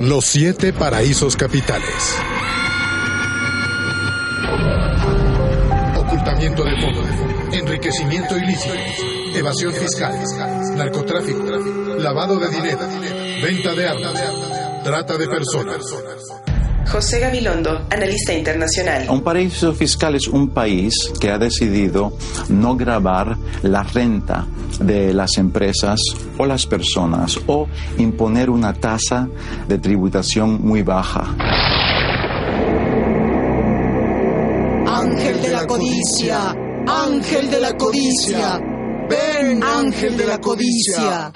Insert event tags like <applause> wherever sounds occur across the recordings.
Los siete paraísos capitales. Ocultamiento de fondos, enriquecimiento ilícito, evasión fiscal, narcotráfico, lavado de dinero, venta de armas, trata de personas. José Gabilondo, analista internacional. Un paraíso fiscal es un país que ha decidido no grabar la renta de las empresas o las personas o imponer una tasa de tributación muy baja. Ángel de la codicia, ángel de la codicia, ven ángel de la codicia.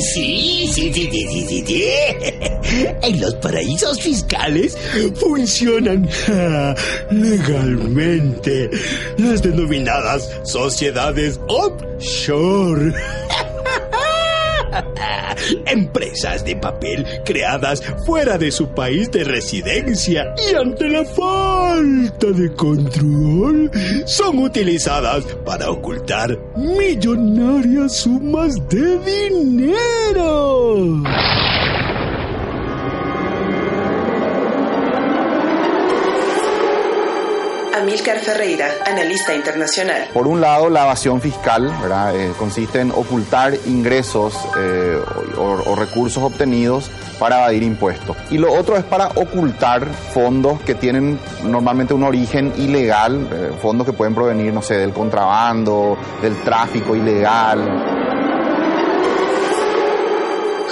Sí, sí, sí, sí, sí, sí. <laughs> En los paraísos fiscales funcionan legalmente las denominadas sociedades offshore. <laughs> Empresas de papel creadas fuera de su país de residencia y ante la falta de control son utilizadas para ocultar millonarias sumas de dinero. Amílcar Ferreira, analista internacional. Por un lado, la evasión fiscal. Eh, consiste en ocultar ingresos eh, o, o recursos obtenidos para evadir impuestos. Y lo otro es para ocultar fondos que tienen normalmente un origen ilegal, eh, fondos que pueden provenir, no sé, del contrabando, del tráfico ilegal.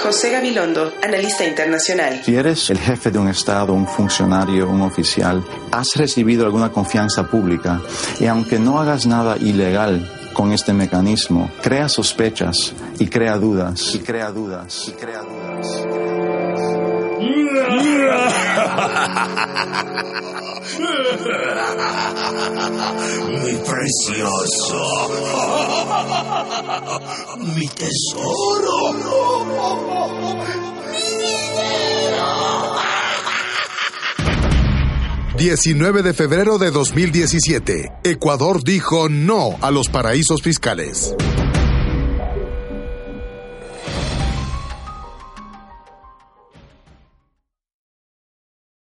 José Gabilondo, analista internacional. Si eres el jefe de un Estado, un funcionario, un oficial, has recibido alguna confianza pública y aunque no hagas nada ilegal con este mecanismo, crea sospechas y crea dudas y crea dudas y crea dudas. Mi precioso. Mi tesoro. 19 de febrero de 2017. Ecuador dijo no a los paraísos fiscales.